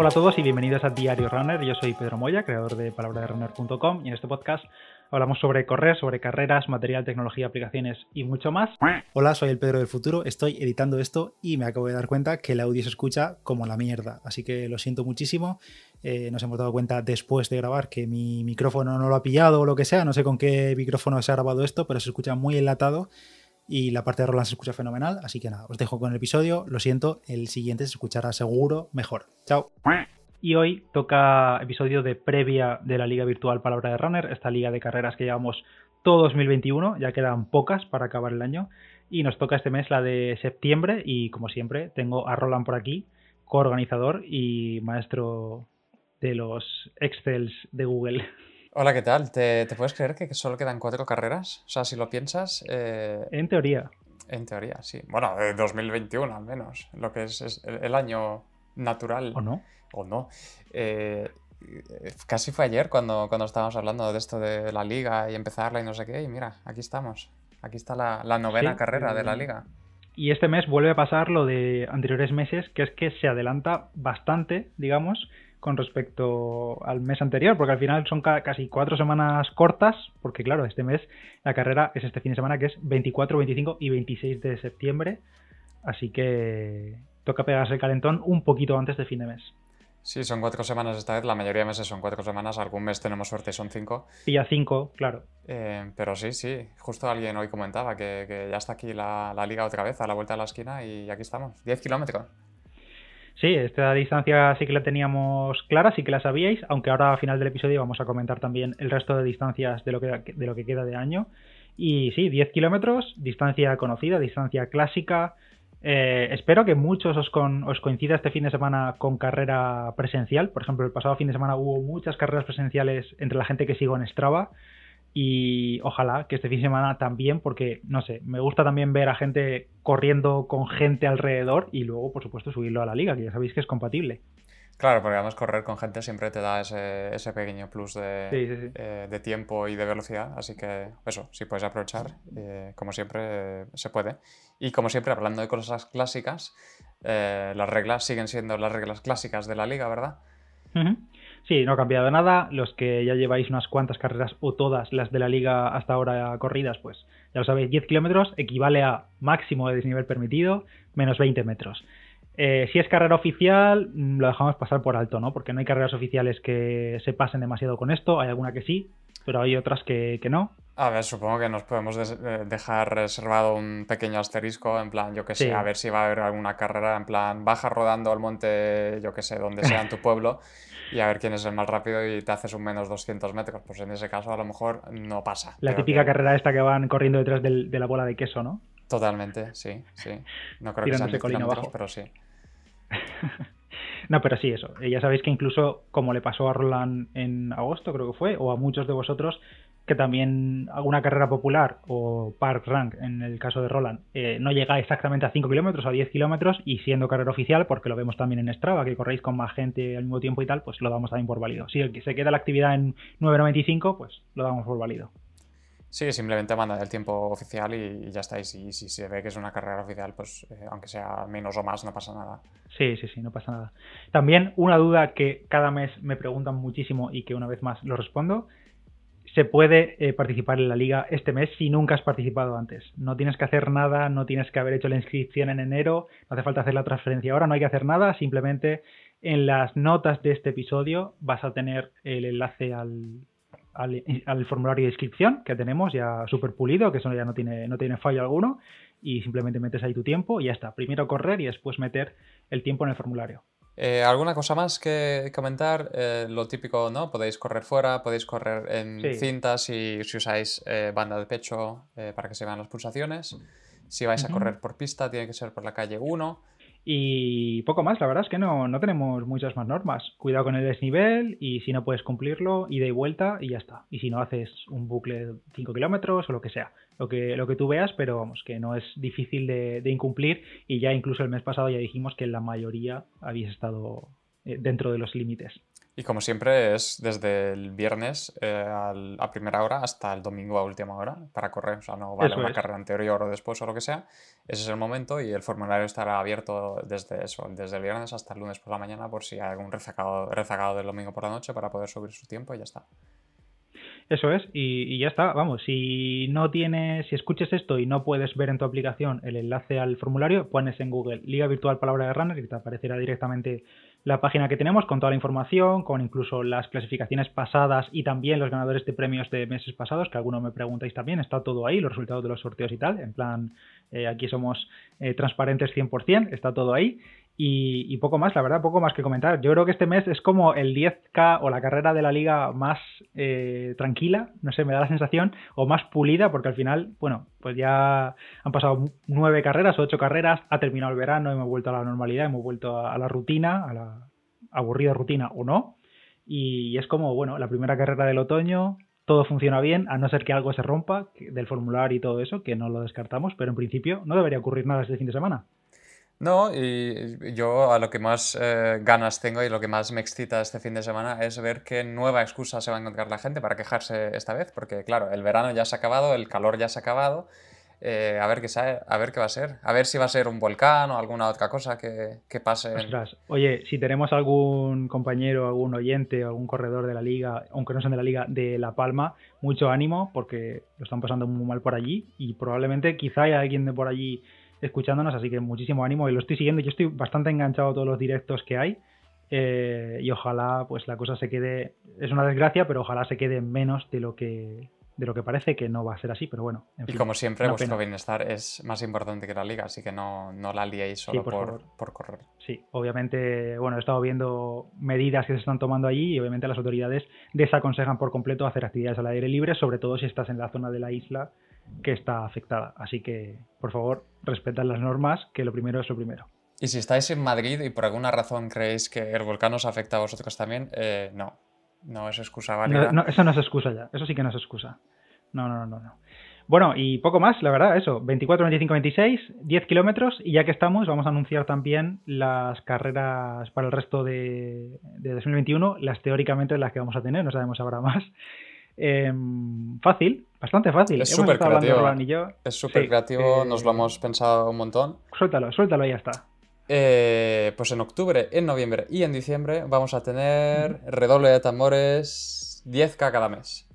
Hola a todos y bienvenidos a Diario Runner. Yo soy Pedro Moya, creador de palabraderunner.com y en este podcast hablamos sobre correr, sobre carreras, material, tecnología, aplicaciones y mucho más. Hola, soy el Pedro del futuro, estoy editando esto y me acabo de dar cuenta que el audio se escucha como la mierda, así que lo siento muchísimo. Eh, nos hemos dado cuenta después de grabar que mi micrófono no lo ha pillado o lo que sea, no sé con qué micrófono se ha grabado esto, pero se escucha muy enlatado y la parte de Roland se escucha fenomenal, así que nada, os dejo con el episodio, lo siento, el siguiente se escuchará seguro mejor. Chao. Y hoy toca episodio de previa de la Liga Virtual Palabra de Runner, esta liga de carreras que llevamos todo 2021, ya quedan pocas para acabar el año, y nos toca este mes la de septiembre, y como siempre, tengo a Roland por aquí, coorganizador y maestro de los Excels de Google. Hola, ¿qué tal? ¿Te, puedes creer que solo quedan cuatro carreras? O sea, si lo piensas... Eh, en teoría. En teoría, sí. Bueno, de 2021 al menos, lo que es, el, año natural. ¿O no? O no. Eh, casi fue ayer cuando, cuando estábamos hablando de esto de la liga y empezarla y no sé qué, y mira, aquí estamos. Aquí está la, novena carrera de la eh, liga. Y este mes vuelve a pasar lo de anteriores meses, que es que se adelanta bastante, digamos, con respecto al mes anterior, porque al final son casi cuatro semanas cortas, porque claro, este mes la carrera es este fin de semana que es 24, 25 y 26 de septiembre, así que toca pegarse el calentón un poquito antes de fin de mes. Sí, son cuatro semanas esta vez, la mayoría de meses son cuatro semanas, algún mes tenemos suerte son cinco. Y ya cinco, claro. Eh, pero sí, sí, justo alguien hoy comentaba que, ya está aquí la, la, liga otra vez, a la vuelta de la esquina y aquí estamos, 10 kilómetros. Sí, esta distancia sí que la teníamos clara, sí que la sabíais, aunque ahora al final del episodio vamos a comentar también el resto de distancias de lo que, de lo que queda de año. Y sí, 10 kilómetros, distancia conocida, distancia clásica. Eh, espero que muchos os, os coincida este fin de semana con carrera presencial. Por ejemplo, el pasado fin de semana hubo muchas carreras presenciales entre la gente que sigo en Strava y ojalá que este fin de semana también, porque no sé, me gusta también ver a gente corriendo con gente alrededor y luego, por supuesto, subirlo a la liga, que ya sabéis que es compatible. Claro, porque además correr con gente siempre te da ese, ese pequeño plus de, eh, de, tiempo y de velocidad, así que eso, si puedes aprovechar, eh, como siempre se puede. Y como siempre, hablando de cosas clásicas, eh, las reglas siguen siendo las reglas clásicas de la liga, ¿verdad? Sí, no ha cambiado nada. Los que ya lleváis unas cuantas carreras o todas las de la liga hasta ahora corridas, pues ya lo sabéis, 10 kilómetros equivale a máximo de desnivel permitido menos 20 metros. Eh, si es carrera oficial, mm, lo dejamos pasar por alto, ¿no? Porque no hay carreras oficiales que se pasen demasiado con esto. Hay alguna que sí, pero hay otras que, no. A ver, supongo que nos podemos eh, dejar reservado un pequeño asterisco, en plan, yo que sé, a ver si va a haber alguna carrera, en plan, baja rodando al monte, yo que sé, donde sea en tu pueblo, y a ver quién es el más rápido y te haces un menos 200 metros. Pues en ese caso a lo mejor no pasa. La típica carrera esta que van corriendo detrás de la bola de queso, ¿no? Totalmente, sí, sí. No creo que sean kilómetros, pero sí. no, pero sí, eso. Ya sabéis que incluso como le pasó a Roland en agosto, creo que fue, o a muchos de vosotros, que también alguna carrera popular o park rank, en el caso de Roland, eh, no llega exactamente a 5 kilómetros o a 10 kilómetros y siendo carrera oficial, porque lo vemos también en Strava, que corréis con más gente al mismo tiempo y tal, pues lo damos también por válido. Si el que se queda la actividad en 9.95, pues lo damos por válido. Sí, simplemente manda el tiempo oficial y, ya está. Y si, se ve que es una carrera oficial, pues eh, aunque sea menos o más, no pasa nada. Sí, sí, sí, no pasa nada. También una duda que cada mes me preguntan muchísimo y que una vez más lo respondo se puede eh, participar en la liga este mes si nunca has participado antes. No tienes que hacer nada, no tienes que haber hecho la inscripción en enero, no hace falta hacer la transferencia ahora, no hay que hacer nada, simplemente en las notas de este episodio vas a tener el enlace al, al, formulario de inscripción que tenemos ya súper pulido, que eso ya no tiene, no tiene fallo alguno, y simplemente metes ahí tu tiempo y ya está. Primero correr y después meter el tiempo en el formulario. Eh, ¿Alguna cosa más que comentar? Eh, lo típico, ¿no? Podéis correr fuera, podéis correr en cintas y si usáis eh, banda de pecho para que se vean las pulsaciones. Si vais a correr por pista, tiene que ser por la calle 1. Y poco más, la verdad es que no, no tenemos muchas más normas. Cuidado con el desnivel y si no puedes cumplirlo, ida y vuelta y ya está. Y si no haces un bucle de 5 kilómetros o lo que sea, lo que, lo que tú veas, pero vamos, que no es difícil de, incumplir y ya incluso el mes pasado ya dijimos que la mayoría habéis estado eh, dentro de los límites. Y como siempre es desde el viernes eh, a primera hora hasta el domingo a última hora para correr. O sea, no vale una carrera anterior o después o lo que sea. Ese es el momento y el formulario estará abierto desde eso, desde el viernes hasta el lunes por la mañana por si hay algún rezagado, rezagado del domingo por la noche para poder subir su tiempo y ya está. Eso es, y, ya está. Vamos, si no tienes, si escuches esto y no puedes ver en tu aplicación el enlace al formulario, pones en Google Liga Virtual Palabra de Runner y te aparecerá directamente la página que tenemos con toda la información, con incluso las clasificaciones pasadas y también los ganadores de premios de meses pasados, que algunos me preguntáis también, está todo ahí, los resultados de los sorteos y tal, en plan, eh, aquí somos eh, transparentes 100%, está todo ahí. Y, poco más, la verdad, poco más que comentar. Yo creo que este mes es como el 10K o la carrera de la liga más eh, tranquila, no sé, me da la sensación, o más pulida, porque al final, bueno, pues ya han pasado nueve carreras o ocho carreras, ha terminado el verano, hemos vuelto a la normalidad, hemos vuelto a, la rutina, a la aburrida rutina o no. Y es como, bueno, la primera carrera del otoño, todo funciona bien, a no ser que algo se rompa del formulario y todo eso, que no lo descartamos, pero en principio no debería ocurrir nada este fin de semana. No, y yo a lo que más eh, ganas tengo y lo que más me excita este fin de semana es ver qué nueva excusa se va a encontrar la gente para quejarse esta vez, porque claro, el verano ya se ha acabado, el calor ya se ha acabado, eh, a, ver qué a ver qué va a ser, a ver si va a ser un volcán o alguna otra cosa que, que pase. Oye, si tenemos algún compañero, algún oyente, algún corredor de la liga, aunque no sean de la liga, de La Palma, mucho ánimo porque lo están pasando muy mal por allí y probablemente quizá haya alguien de por allí escuchándonos, así que muchísimo ánimo y lo estoy siguiendo. Yo estoy bastante enganchado a todos los directos que hay eh, y ojalá pues la cosa se quede, es una desgracia, pero ojalá se quede menos de lo que de lo que parece que no va a ser así, pero bueno. y como siempre, vuestro bienestar es más importante que la liga, así que no, no la liéis solo por, por, correr. Sí, obviamente, bueno, he estado viendo medidas que se están tomando allí y obviamente las autoridades desaconsejan por completo hacer actividades al aire libre, sobre todo si estás en la zona de la isla que está afectada. Así que, por favor, respetad las normas, que lo primero es lo primero. Y si estáis en Madrid y por alguna razón creéis que el volcán os afecta a vosotros también, eh, no. No es excusa válida. No, eso no es excusa ya. Eso sí que no es excusa. No, no, no, no. Bueno, y poco más, la verdad, eso. 24, 25, 26, 10 kilómetros. Y ya que estamos, vamos a anunciar también las carreras para el resto de, de 2021, las teóricamente las que vamos a tener, no sabemos ahora más. Em, fácil, bastante fácil. Es súper creativo. Es súper creativo, nos lo hemos pensado un montón. Suéltalo, suéltalo y ya está. Eh, pues en octubre, en noviembre y en diciembre vamos a tener redoble de tambores 10k cada mes.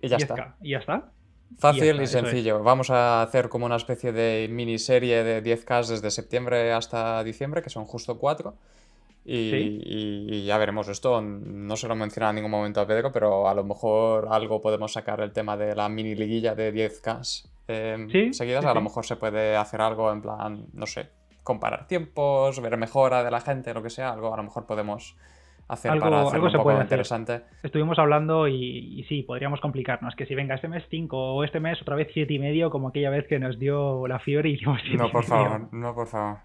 Y ya está. ¿Y ya está? Fácil y, sencillo. Vamos a hacer como una especie de miniserie de 10K desde septiembre hasta diciembre, que son justo 4. Y, ya veremos esto. No se lo menciona en ningún momento a Pedro, pero a lo mejor algo podemos sacar el tema de la mini liguilla de 10K em, seguidas. a lo mejor se puede hacer algo en plan, no sé, comparar tiempos, ver mejora de la gente, lo que sea. Algo a lo mejor podemos hacer para hacerlo un poco interesante. Estuvimos hablando y, sí, podríamos complicarnos. Que si venga este mes 5 o este mes otra vez 7 y medio, como aquella vez que nos dio la fiebre y hicimos No, por favor, no, por favor.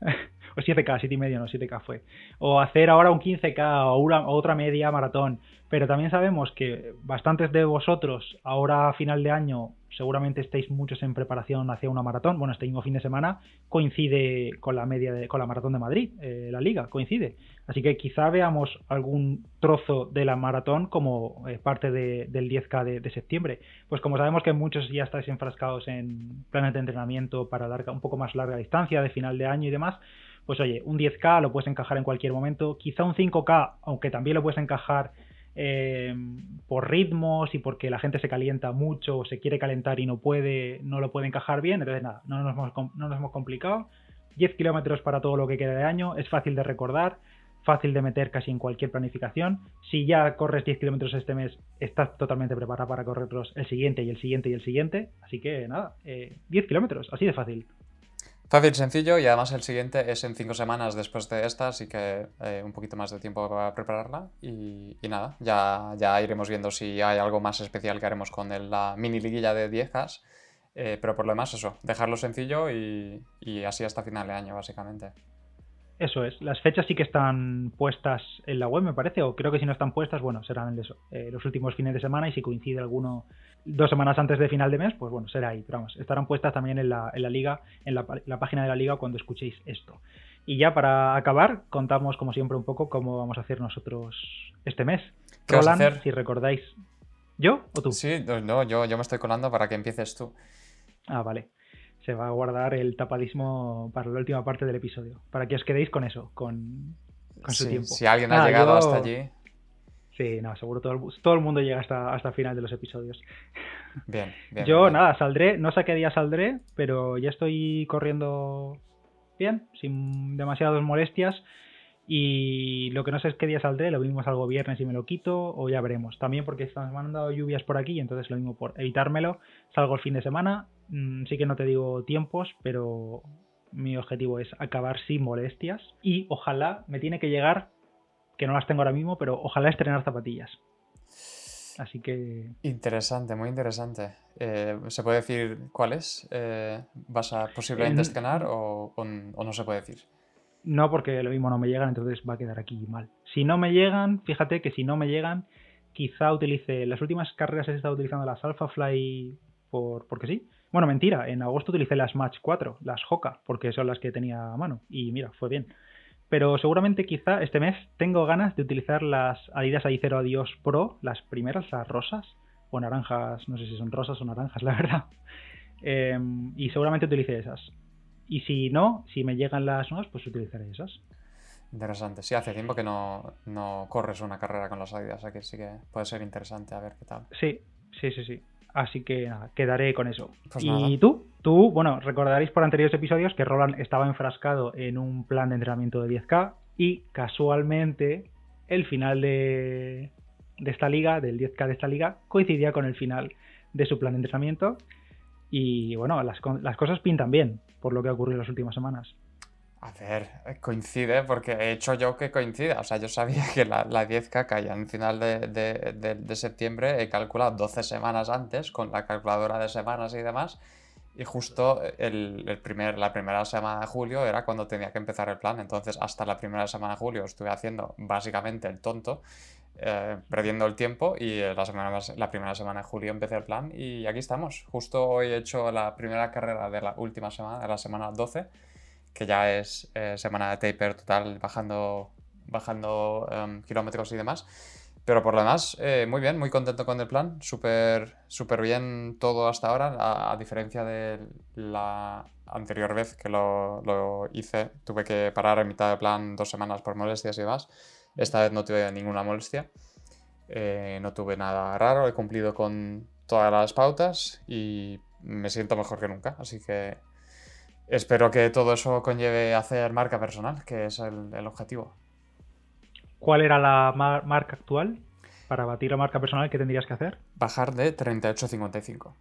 o 7K, 7 y medio, no, 7K fue. O hacer ahora un 15K o, una, otra media maratón. Pero también sabemos que bastantes de vosotros, ahora a final de año, seguramente estéis muchos en preparación hacia una maratón. Bueno, este mismo fin de semana coincide con la media de, con la maratón de Madrid, eh, la liga, coincide. Así que quizá veamos algún trozo de la maratón como eh, parte del 10K de, septiembre. Pues como sabemos que muchos ya estáis enfrascados en planes de entrenamiento para larga, un poco más larga distancia, de final de año y demás, pues oye, un 10K lo puedes encajar en cualquier momento, quizá un 5K, aunque también lo puedes encajar eh, por ritmos y porque la gente se calienta mucho o se quiere calentar y no puede, no lo puede encajar bien, entonces nada, no nos hemos, no nos hemos complicado. 10 kilómetros para todo lo que queda de año, es fácil de recordar, fácil de meter casi en cualquier planificación. Si ya corres 10 kilómetros este mes, estás totalmente preparado para correrlos el siguiente y el siguiente y el siguiente. Así que nada, 10 eh, kilómetros, así de fácil. Fácil, sencillo y además el siguiente es en cinco semanas después de esta, así que eh, un poquito más de tiempo para prepararla y, nada, ya, ya iremos viendo si hay algo más especial que haremos con la mini liguilla de 10K, eh, pero por lo demás eso, dejarlo sencillo y así hasta final de año básicamente. Eso es, las fechas sí que están puestas en la web, me parece, o creo que si no están puestas, bueno, serán eso, eh, los últimos fines de semana y si coincide alguno dos semanas antes de final de mes, pues bueno, será ahí, pero vamos, estarán puestas también en la, en la liga, en la, página de la liga cuando escuchéis esto. Y ya para acabar, contamos como siempre un poco cómo vamos a hacer nosotros este mes. ¿Qué Roland, a hacer? si recordáis. ¿Yo o tú? Sí, no, yo, yo me estoy colando para que empieces tú. Ah, vale. Se va a guardar el tapadismo para la última parte del episodio. Para que os quedéis con eso, con, su tiempo. Si alguien ha llegado hasta allí. Sí, no, seguro todo el, todo el mundo llega hasta, hasta el final de los episodios. Bien, bien. Yo, nada, saldré, no sé qué día saldré, pero ya estoy corriendo bien, sin demasiadas molestias. Y lo que no sé es qué día saldré, lo mismo salgo viernes y me lo quito, o ya veremos. También porque están mandando lluvias por aquí, entonces lo mismo por evitármelo, salgo el fin de semana. Mm, sí que no te digo tiempos, pero mi objetivo es acabar sin molestias. Y ojalá me tiene que llegar, que no las tengo ahora mismo, pero ojalá estrenar zapatillas. Así que. Interesante, muy interesante. Eh, ¿Se puede decir cuáles eh, vas a posiblemente estrenar o, o no se puede decir? No, porque lo mismo no me llegan, entonces va a quedar aquí mal. Si no me llegan, fíjate que si no me llegan, quizá utilice. Las últimas carreras he estado utilizando las Alphafly por, porque sí. Bueno, mentira, en agosto utilicé las Match 4, las Hoka, porque son las que tenía a mano. Y mira, fue bien. Pero seguramente quizá este mes tengo ganas de utilizar las Adidas AI0 Adios Pro, las primeras, las rosas, o naranjas, no sé si son rosas o naranjas, la verdad. Em, y seguramente utilice esas. Y si no, si me llegan las nuevas, pues utilizaré esas. Interesante. Sí, hace tiempo que no, corres una carrera con las Adidas, así que sí que puede ser interesante a ver qué tal. Sí, sí, sí, sí. Así que nada, quedaré con eso. Pues ¿Y tú? Tú, bueno, recordaréis por anteriores episodios que Roland estaba enfrascado en un plan de entrenamiento de 10K y casualmente el final de, de esta liga, del 10K de esta liga, coincidía con el final de su plan de entrenamiento. Y bueno, las, las cosas pintan bien por lo que ha ocurrido en las últimas semanas. A ver, eh, coincide porque he hecho yo que coincida. O sea, yo sabía que la, la 10K caía en final de, septiembre. He calculado 12 semanas antes con la calculadora de semanas y demás. Y justo el, primer, la primera semana de julio era cuando tenía que empezar el plan. Entonces, hasta la primera semana de julio estuve haciendo básicamente el tonto, eh, perdiendo el tiempo. Y la, semana, la primera semana de julio empecé el plan. Y aquí estamos. Justo hoy he hecho la primera carrera de la última semana, de la semana 12 que ya es eh, semana de taper total, bajando, bajando em, kilómetros y demás. Pero por lo demás, eh, muy bien, muy contento con el plan, súper super bien todo hasta ahora, a, diferencia de la anterior vez que lo, lo, hice, tuve que parar en mitad de plan dos semanas por molestias y demás. Esta vez no tuve ninguna molestia, eh, no tuve nada raro, he cumplido con todas las pautas y me siento mejor que nunca, así que espero que todo eso conlleve hacer marca personal, que es el, objetivo. ¿Cuál era la marca actual? Para batir la marca personal, ¿qué tendrías que hacer? Bajar de 38.55.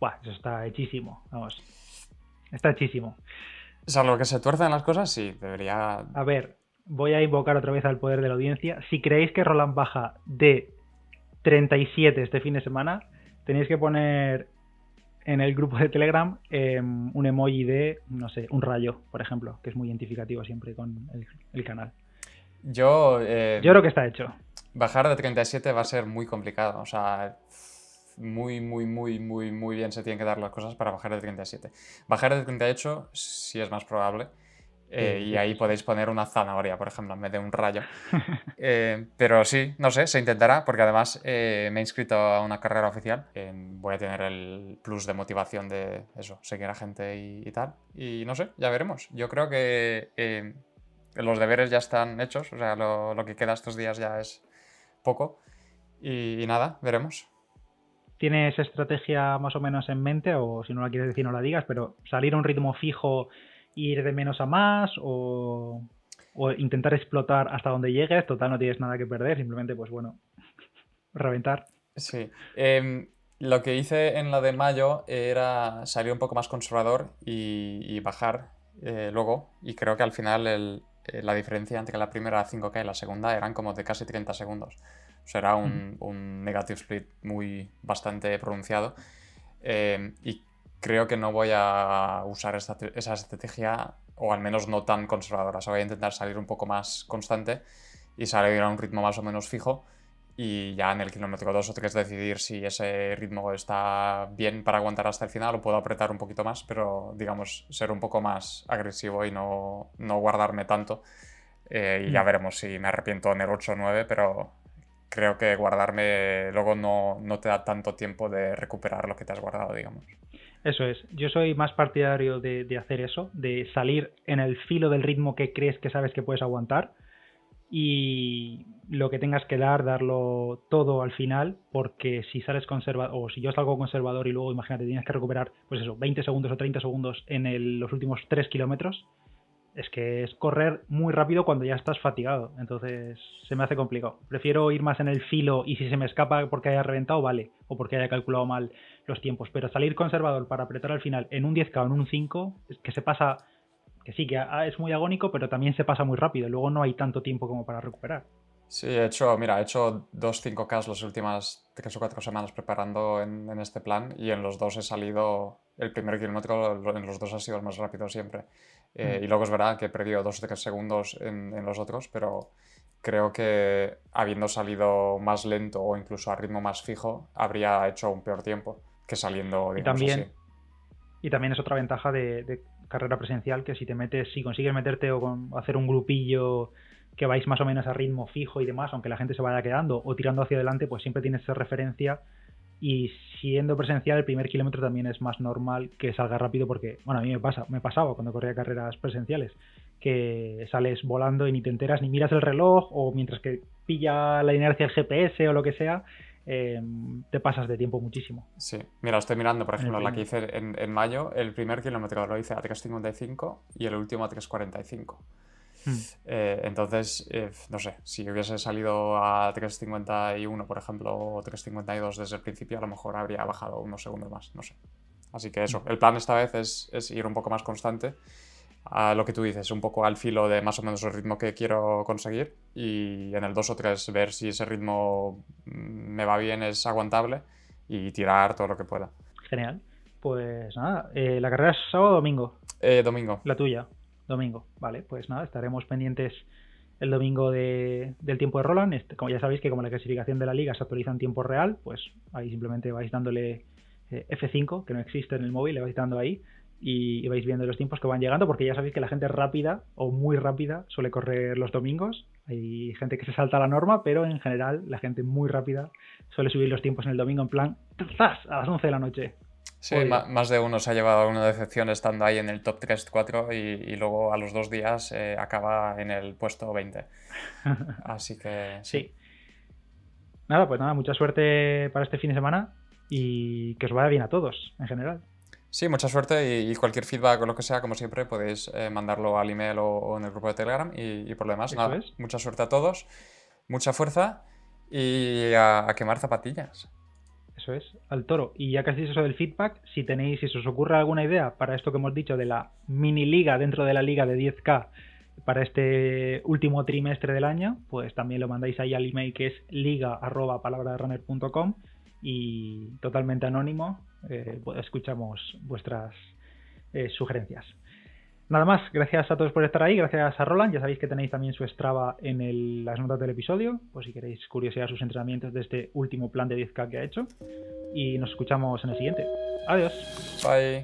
Buah, eso está hechísimo. Vamos. Está hechísimo. Salvo que se tuercen las cosas, sí, debería. A ver, voy a invocar otra vez al poder de la audiencia. Si creéis que Roland baja de 37 este fin de semana, tenéis que poner en el grupo de Telegram em, un emoji de, no sé, un rayo, por ejemplo, que es muy identificativo siempre con el, canal. Yo... Eh, Yo creo que está hecho. Bajar de 37 va a ser muy complicado, o sea, muy, muy, muy, muy, muy bien se tienen que dar las cosas para bajar de 37. Bajar de 38 sí es más probable. Eh, y ahí podéis poner una zanahoria, por ejemplo, en vez de un rayo. Eh, pero sí, no sé, se intentará, porque además eh, me he inscrito a una carrera oficial. voy a tener el plus de motivación de eso, seguir a gente y, tal. Y no sé, ya veremos. Yo creo que los deberes ya están hechos, o sea, lo, que queda estos días ya es poco. y nada, veremos. ¿Tienes estrategia más o menos en mente? O si no la quieres decir, no la digas, pero salir a un ritmo fijo ir de menos a más o, intentar explotar hasta donde llegues, total no tienes nada que perder, simplemente pues bueno, reventar. Sí. Em, lo que hice en la de mayo era salir un poco más conservador y, bajar eh, luego y creo que al final eh, la diferencia entre la primera 5K y la segunda eran como de casi 30 segundos. O sea, era un, un negative split muy bastante pronunciado. Em, y creo que no voy a usar esa estrategia, o al menos no tan conservadora. O sea, voy a intentar salir un poco más constante y salir a un ritmo más o menos fijo y ya en el kilómetro 2 o 3 decidir si ese ritmo está bien para aguantar hasta el final o puedo apretar un poquito más, pero digamos ser un poco más agresivo y no, no guardarme tanto. Eh, y ya mm. veremos si me arrepiento en el 8 o 9, pero creo que guardarme luego no, no te da tanto tiempo de recuperar lo que te has guardado, digamos. Eso es, yo soy más partidario de, hacer eso, de salir en el filo del ritmo que crees que sabes que puedes aguantar y lo que tengas que dar, darlo todo al final, porque si sales conservador, o si yo salgo conservador y luego imagínate tienes que recuperar, pues eso, 20 segundos o 30 segundos en los últimos 3 kilómetros, es que es correr muy rápido cuando ya estás fatigado, entonces se me hace complicado. Prefiero ir más en el filo y si se me escapa porque haya reventado, vale, o porque haya calculado mal los tiempos, pero salir conservador para apretar al final en un 10K o en un 5, es que se pasa que sí, que es muy agónico, pero también se pasa muy rápido. Luego no hay tanto tiempo como para recuperar. Sí, he hecho, mira, he hecho dos 5K las últimas tres o cuatro semanas preparando en, este plan y en los dos he salido, el primer kilómetro en los dos ha sido el más rápido siempre. Eh, mm. Y luego es verdad que he perdido dos o tres segundos en, los otros, pero creo que habiendo salido más lento o incluso a ritmo más fijo, habría hecho un peor tiempo que saliendo, digamos y también, Y también es otra ventaja de carrera presencial que si te metes, si consigues meterte o con, hacer un grupillo que vais más o menos a ritmo fijo y demás, aunque la gente se vaya quedando o tirando hacia adelante, pues siempre tienes esa referencia y siendo presencial el primer kilómetro también es más normal que salga rápido porque, bueno, a mí me pasa, me pasaba cuando corría carreras presenciales, que sales volando y ni te enteras ni miras el reloj o mientras que pilla la inercia el GPS o lo que sea, Em, te pasas de tiempo muchísimo. Sí, mira, estoy mirando, por ejemplo, la que hice en, mayo, el primer kilómetro lo hice a 3.55 y el último a 3.45. Hmm. Eh, entonces, eh, no sé, si hubiese salido a 3.51, por ejemplo, o 3.52 desde el principio, a lo mejor habría bajado unos segundos más, no sé. Así que eso, hmm. el plan esta vez es, es ir un poco más constante a lo que tú dices, un poco al filo de más o menos el ritmo que quiero conseguir y en el 2 o 3 ver si ese ritmo me va bien, es aguantable y tirar todo lo que pueda. Genial. Pues nada, eh, ¿la carrera es sábado o domingo? Eh, domingo. La tuya, domingo. Vale, pues nada, estaremos pendientes el domingo de, del tiempo de Roland. Este, como ya sabéis que como la clasificación de la liga se actualiza en tiempo real, pues ahí simplemente vais dándole eh, F5, que no existe en el móvil, le vais dando ahí y, vais viendo los tiempos que van llegando, porque ya sabéis que la gente rápida o muy rápida suele correr los domingos. Hay gente que se salta la norma, pero en general la gente muy rápida suele subir los tiempos en el domingo en plan ¡zas! a las 11 de la noche. Sí, más de uno se ha llevado una decepción estando ahí en el top 3-4 y, y, luego a los dos días eh, acaba en el puesto 20. Así que sí. Nada, pues nada, mucha suerte para este fin de semana y que os vaya bien a todos en general. Sí, mucha suerte y, cualquier feedback o lo que sea, como siempre, podéis eh, mandarlo al email o, en el grupo de Telegram y, por lo demás, nada, mucha suerte a todos, mucha fuerza y a, quemar zapatillas. Eso es, al toro. Y ya casi eso del feedback, si tenéis, si os ocurre alguna idea para esto que hemos dicho de la mini liga dentro de la liga de 10K para este último trimestre del año, pues también lo mandáis ahí al email que es liga y totalmente anónimo eh, escuchamos vuestras eh, sugerencias. Nada más, gracias a todos por estar ahí, gracias a Roland, ya sabéis que tenéis también su Strava en las notas del episodio, pues si queréis curiosidad sus entrenamientos de este último plan de 10K que ha hecho. Y nos escuchamos en el siguiente. Adiós. Bye.